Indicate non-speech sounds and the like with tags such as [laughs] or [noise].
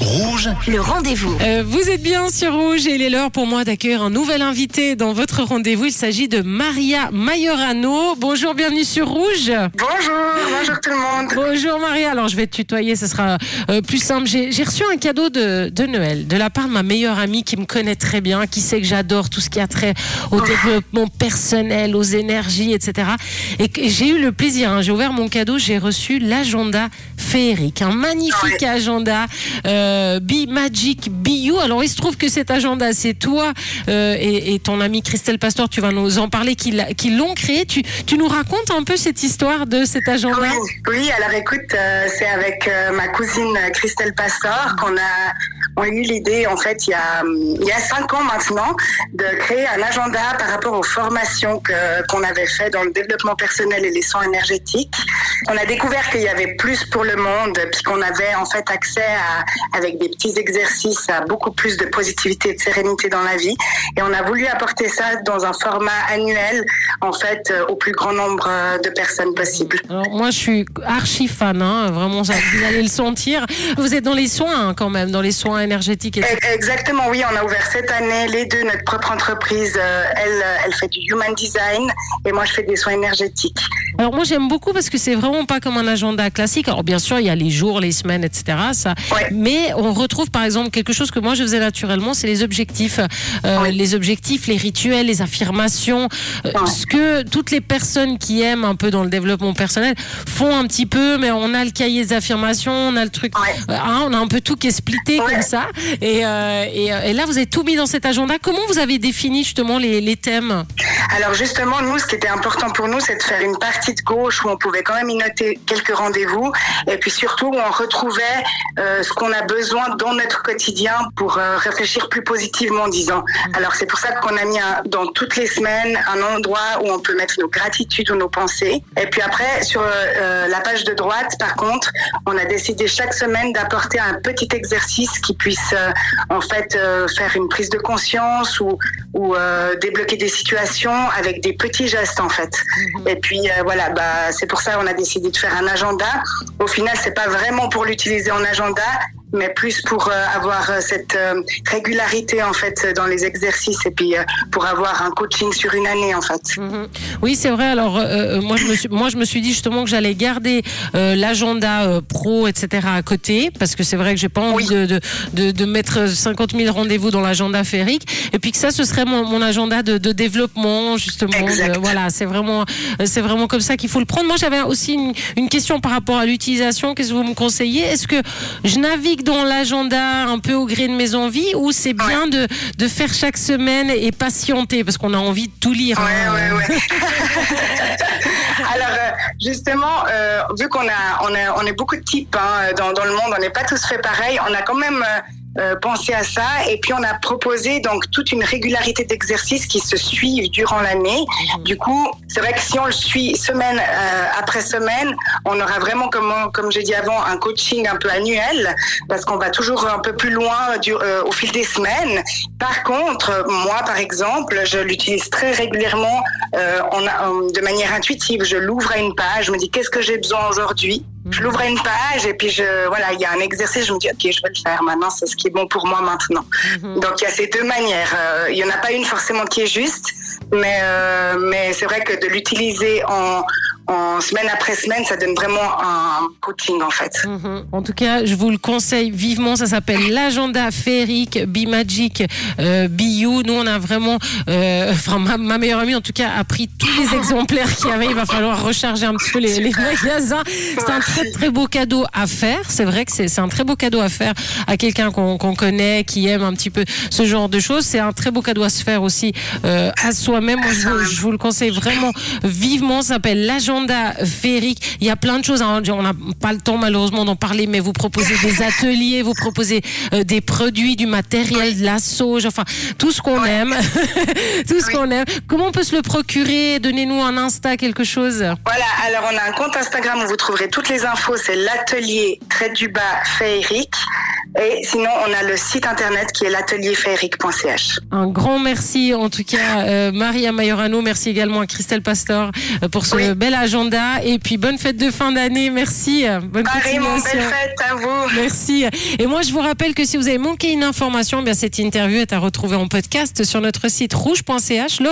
Rouge, Le rendez-vous. Euh, vous êtes bien sur Rouge et il est l'heure pour moi d'accueillir un nouvel invité dans votre rendez-vous. Il s'agit de Maria Majorano. Bonjour, bienvenue sur Rouge. Bonjour, bonjour tout le monde. Bonjour Maria. Alors je vais te tutoyer, ce sera euh, plus simple. J'ai j'ai reçu un cadeau de, de Noël de la part de ma meilleure amie qui me connaît très bien, qui sait que j'adore tout ce qui a trait au développement personnel, aux énergies, etc. Et que j'ai eu le plaisir, hein, j'ai ouvert mon cadeau, j'ai reçu l'agenda féerique, un magnifique agenda euh, Be Magic Be You. Alors il se trouve que cet agenda, c'est toi euh, et, ton ami Christelle Pastor, tu vas nous en parler, qui, l'ont créé. Tu, nous racontes un peu cette histoire de cet agenda? Oui, oui, alors écoute, euh, c'est avec euh, ma cousine euh, Christelle Pastor qu'on a, on a eu l'idée, en fait, il y, a, hum, il y a cinq ans maintenant, de créer un agenda par rapport aux formations qu'on avait fait dans le développement personnel et les soins énergétiques. On a découvert qu'il y avait plus pour le monde, puis qu'on avait en fait accès à, avec des petits exercices à beaucoup plus de positivité et de sérénité dans la vie. Et on a voulu apporter ça dans un format annuel, en fait, euh, au plus grand nombre euh, de personnes possible. Alors moi je suis archi fan, hein, vraiment vous allez le sentir. Vous êtes dans les soins hein, quand même, dans les soins énergétiques. etc. E- Exactement, oui, on a ouvert cette année les deux notre propre entreprise. Euh, Elle, euh, elle fait du human design et moi je fais des soins énergétiques. Alors moi j'aime beaucoup parce que c'est vraiment pas comme un agenda classique. Alors bien sûr il y a les jours, les semaines, etc. Ça, Ouais. mais on retrouve par exemple quelque chose que moi je faisais naturellement, c'est les objectifs, Euh, les objectifs, les rituels, les affirmations, euh, ce que toutes les personnes qui aiment un peu dans le développement personnel font un petit peu. Mais on a le cahier des affirmations, on a le truc, Ouais. euh, hein, on a un peu tout qui est splitté comme ça. Et, euh, et, et là vous avez tout mis dans cet agenda. Comment vous avez défini justement les, les thèmes? Alors justement, nous, ce qui était important pour nous, c'est de faire une partie de gauche où on pouvait quand même y noter quelques rendez-vous et puis surtout où on retrouvait euh, ce qu'on a besoin dans notre quotidien pour euh, réfléchir plus positivement, disons. Alors c'est pour ça qu'on a mis un- dans toutes les semaines un endroit où on peut mettre nos gratitudes ou nos pensées. Et puis après, sur euh, la page de droite, par contre, on a décidé chaque semaine d'apporter un petit exercice qui puisse en fait faire une prise de conscience ou, ou débloquer des situations avec des petits gestes en fait. Et puis euh, voilà, bah c'est pour ça qu'on a décidé de faire un agenda. Au final, c'est pas vraiment pour l'utiliser en agenda, mais plus pour euh, avoir euh, cette euh, régularité en fait dans les exercices et puis pour avoir un coaching sur une année en fait. Mhm. Oui, c'est vrai. Alors, moi, je me suis, moi, je me suis dit justement que j'allais garder l'agenda pro, etc. à côté, parce que c'est vrai que j'ai pas envie de, de, de, de mettre 50 000 rendez-vous dans l'agenda féerique, et puis que ça, ce serait mon, mon agenda de, de développement, justement. Voilà, c'est vraiment, c'est vraiment comme ça qu'il faut le prendre. Moi, j'avais aussi une, une question par rapport à l'utilisation. Qu'est-ce que vous me conseillez? Est-ce que je navigue dans l'agenda un peu au gré de mes envies, ou c'est bien de, de faire chaque semaine et patienter, parce qu'on a envie de tout lire. Ouais, hein. ouais. [laughs] Alors euh, justement, euh, vu qu'on a, on a, on est beaucoup de types hein, dans, dans le monde, on n'est pas tous fait pareil. On a quand même euh, euh, pensé à ça et puis on a proposé donc toute une régularité d'exercices qui se suivent durant l'année. Du coup, c'est vrai que si on le suit semaine euh, après semaine, on aura vraiment, comme, comme j'ai dit avant, un coaching un peu annuel parce qu'on va toujours un peu plus loin du, euh, au fil des semaines. Par contre, moi, par exemple, je l'utilise très régulièrement euh, euh, de manière intuitive. Je l'ouvre à une page, je me dis qu'est-ce que j'ai besoin aujourd'hui? Je l'ouvre à une page et puis je voilà, il y a un exercice, je me dis ok, je vais le faire maintenant, c'est ce qui est bon pour moi maintenant. Donc il y a ces deux manières. Euh, il y en a pas une forcément qui est juste, mais euh, mais c'est vrai que de l'utiliser en en semaine après semaine, ça donne vraiment un coaching en fait. Mhm. En tout cas, je vous le conseille vivement. Ça s'appelle l'agenda féerique Be Magic euh, Be You. Nous, on a vraiment, euh, enfin, ma, ma meilleure amie, en tout cas, a pris tous les [laughs] exemplaires qu'il y avait. Il va falloir recharger un petit peu les, les magasins. C'est un très très beau cadeau à faire. C'est vrai que c'est c'est un très beau cadeau à faire à quelqu'un qu'on qu'on connaît, qui aime un petit peu ce genre de choses. C'est un très beau cadeau à se faire aussi euh, à soi-même. Je, vous- je vous le conseille vraiment vivement. Ça s'appelle l'agenda féerique. Il y a plein de choses. hein. On n'a pas le temps malheureusement d'en parler, mais vous proposez des [laughs] ateliers, vous proposez euh, des produits, du matériel, de la sauge, enfin tout ce qu'on aime, [laughs] tout ce Oui. qu'on aime. Comment on peut se le procurer? Donnez-nous un Insta, quelque chose. Voilà, alors on a un compte Instagram où vous trouverez toutes les infos, c'est l'atelier trait du bas féerique. Et sinon, on a le site internet qui est l'atelierféerique.ch. Un grand merci en tout cas, euh, Maria Majorano. Merci également à Christelle Pastor euh, pour ce Oui. bel agenda. Et puis bonne fête de fin d'année. Merci. Bonne Pareillement, continuation. belle fête à vous. Merci. Et moi, je vous rappelle que si vous avez manqué une information, eh bien cette interview est à retrouver en podcast sur notre site rouge.ch. Le